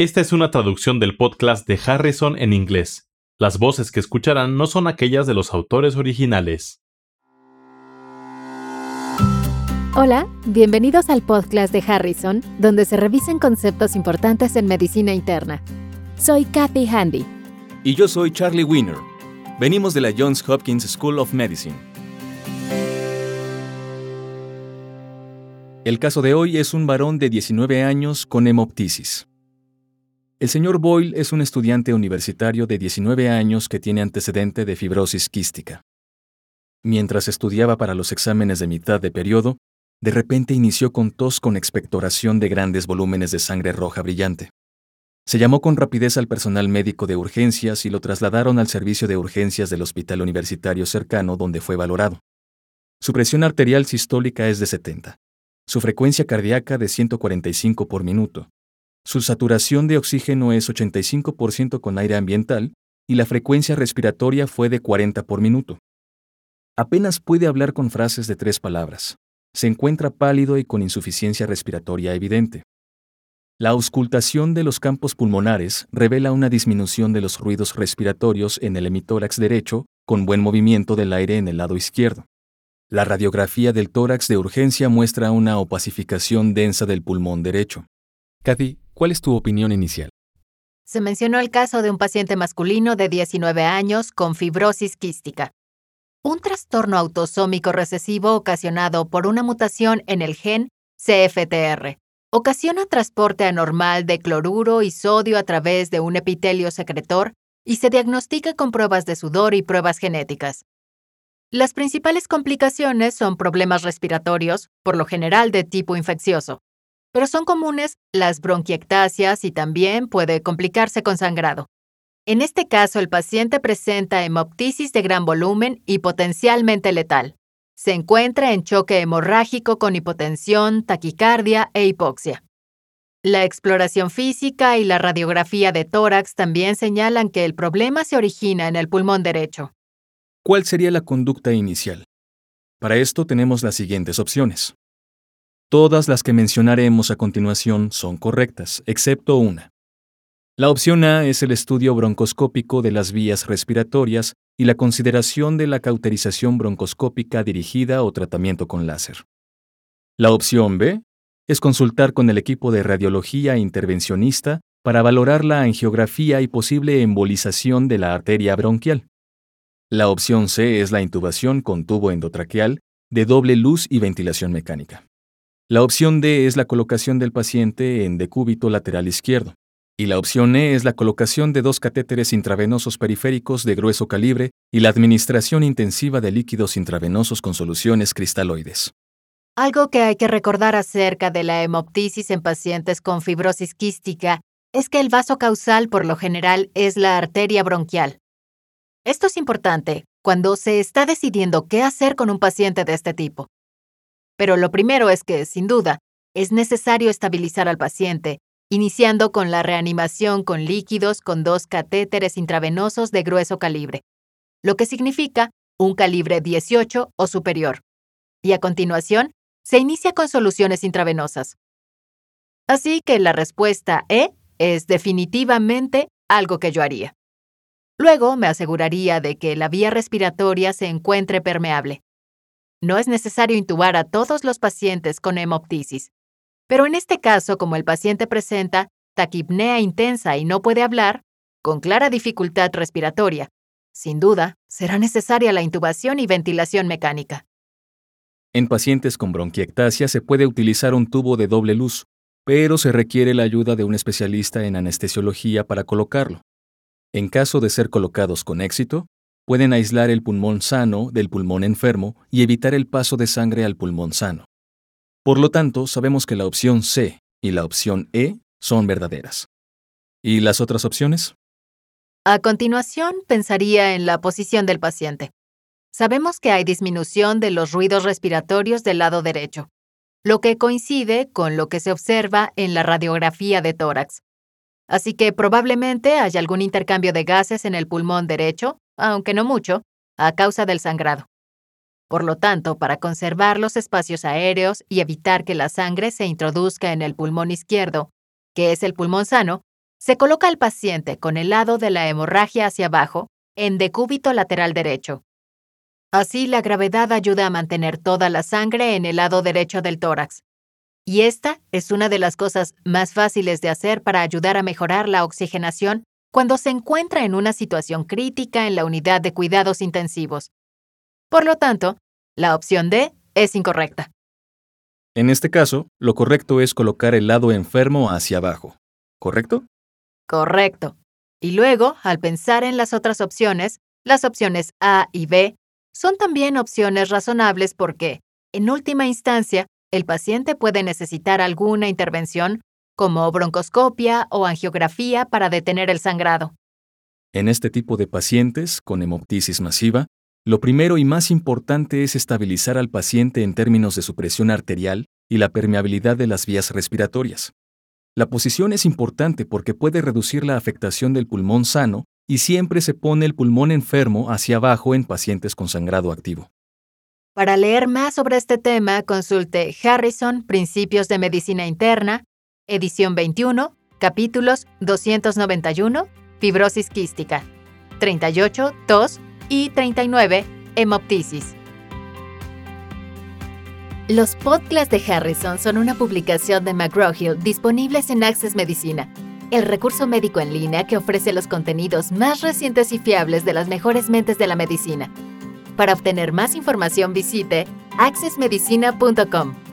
Esta es una traducción del podcast de Harrison en inglés. Las voces que escucharán no son aquellas de los autores originales. Hola, bienvenidos al podcast de Harrison, donde se revisan conceptos importantes en medicina interna. Soy Kathy Handy. Y yo soy Charlie Wiener. Venimos de la Johns Hopkins School of Medicine. El caso de hoy es un varón de 19 años con hemoptisis. El señor Boyle es un estudiante universitario de 19 años que tiene antecedente de fibrosis quística. Mientras estudiaba para los exámenes de mitad de periodo, de repente inició con tos con expectoración de grandes volúmenes de sangre roja brillante. Se llamó con rapidez al personal médico de urgencias y lo trasladaron al servicio de urgencias del hospital universitario cercano donde fue valorado. Su presión arterial sistólica es de 70, su frecuencia cardíaca de 145 por minuto, su saturación de oxígeno es 85% con aire ambiental y la frecuencia respiratoria fue de 40 por minuto. Apenas puede hablar con frases de tres palabras. Se encuentra pálido y con insuficiencia respiratoria evidente. La auscultación de los campos pulmonares revela una disminución de los ruidos respiratorios en el hemitórax derecho, con buen movimiento del aire en el lado izquierdo. La radiografía del tórax de urgencia muestra una opacificación densa del pulmón derecho. Cathy, ¿cuál es tu opinión inicial? Se mencionó el caso de un paciente masculino de 19 años con fibrosis quística. Un trastorno autosómico recesivo ocasionado por una mutación en el gen CFTR ocasiona transporte anormal de cloruro y sodio a través de un epitelio secretor y se diagnostica con pruebas de sudor y pruebas genéticas. Las principales complicaciones son problemas respiratorios, por lo general de tipo infeccioso, pero son comunes las bronquiectasias y también puede complicarse con sangrado. En este caso, el paciente presenta hemoptisis de gran volumen y potencialmente letal. Se encuentra en choque hemorrágico con hipotensión, taquicardia e hipoxia. La exploración física y la radiografía de tórax también señalan que el problema se origina en el pulmón derecho. ¿Cuál sería la conducta inicial? Para esto tenemos las siguientes opciones. Todas las que mencionaremos a continuación son correctas, excepto una. La opción A es el estudio broncoscópico de las vías respiratorias y la consideración de la cauterización broncoscópica dirigida o tratamiento con láser. La opción B es consultar con el equipo de radiología intervencionista para valorar la angiografía y posible embolización de la arteria bronquial. La opción C es la intubación con tubo endotraqueal de doble luz y ventilación mecánica. La opción D es la colocación del paciente en decúbito lateral izquierdo. Y la opción E es la colocación de dos catéteres intravenosos periféricos de grueso calibre y la administración intensiva de líquidos intravenosos con soluciones cristaloides. Algo que hay que recordar acerca de la hemoptisis en pacientes con fibrosis quística es que el vaso causal por lo general es la arteria bronquial. Esto es importante cuando se está decidiendo qué hacer con un paciente de este tipo. Pero lo primero es que, sin duda, es necesario estabilizar al paciente, iniciando con la reanimación con líquidos con dos catéteres intravenosos de grueso calibre, lo que significa un calibre 18 o superior. Y a continuación, se inicia con soluciones intravenosas. Así que la respuesta E es definitivamente algo que yo haría. Luego me aseguraría de que la vía respiratoria se encuentre permeable. No es necesario intubar a todos los pacientes con hemoptisis, pero en este caso, como el paciente presenta taquipnea intensa y no puede hablar, con clara dificultad respiratoria, sin duda, será necesaria la intubación y ventilación mecánica. En pacientes con bronquiectasia se puede utilizar un tubo de doble luz, pero se requiere la ayuda de un especialista en anestesiología para colocarlo. En caso de ser colocados con éxito, pueden aislar el pulmón sano del pulmón enfermo y evitar el paso de sangre al pulmón sano. Por lo tanto, sabemos que la opción C y la opción E son verdaderas. ¿Y las otras opciones? A continuación, pensaría en la posición del paciente. Sabemos que hay disminución de los ruidos respiratorios del lado derecho, lo que coincide con lo que se observa en la radiografía de tórax. Así que probablemente haya algún intercambio de gases en el pulmón derecho aunque no mucho, a causa del sangrado. Por lo tanto, para conservar los espacios aéreos y evitar que la sangre se introduzca en el pulmón izquierdo, que es el pulmón sano, Se coloca al paciente con el lado de la hemorragia hacia abajo en decúbito lateral derecho. Así la gravedad ayuda a mantener toda la sangre en el lado derecho del tórax. Y esta es una de las cosas más fáciles de hacer para ayudar a mejorar la oxigenación cuando se encuentra en una situación crítica en la unidad de cuidados intensivos. Por lo tanto, la opción D es incorrecta. En este caso, lo correcto es colocar el lado enfermo hacia abajo, ¿correcto? Correcto. Y luego, al pensar en las otras opciones, las opciones A y B son también opciones razonables porque, en última instancia, el paciente puede necesitar alguna intervención, como broncoscopia o angiografía para detener el sangrado. En este tipo de pacientes con hemoptisis masiva, lo primero y más importante es estabilizar al paciente en términos de su presión arterial y la permeabilidad de las vías respiratorias. La posición es importante porque puede reducir la afectación del pulmón sano y siempre se pone el pulmón enfermo hacia abajo en pacientes con sangrado activo. Para leer más sobre este tema, consulte Harrison, Principios de Medicina Interna, edición 21, capítulos 291, Fibrosis quística, 38, tos y 39, hemoptisis. Los podcasts de Harrison son una publicación de McGraw-Hill disponibles en Access Medicina, el recurso médico en línea que ofrece los contenidos más recientes y fiables de las mejores mentes de la medicina. Para obtener más información visite accessmedicina.com.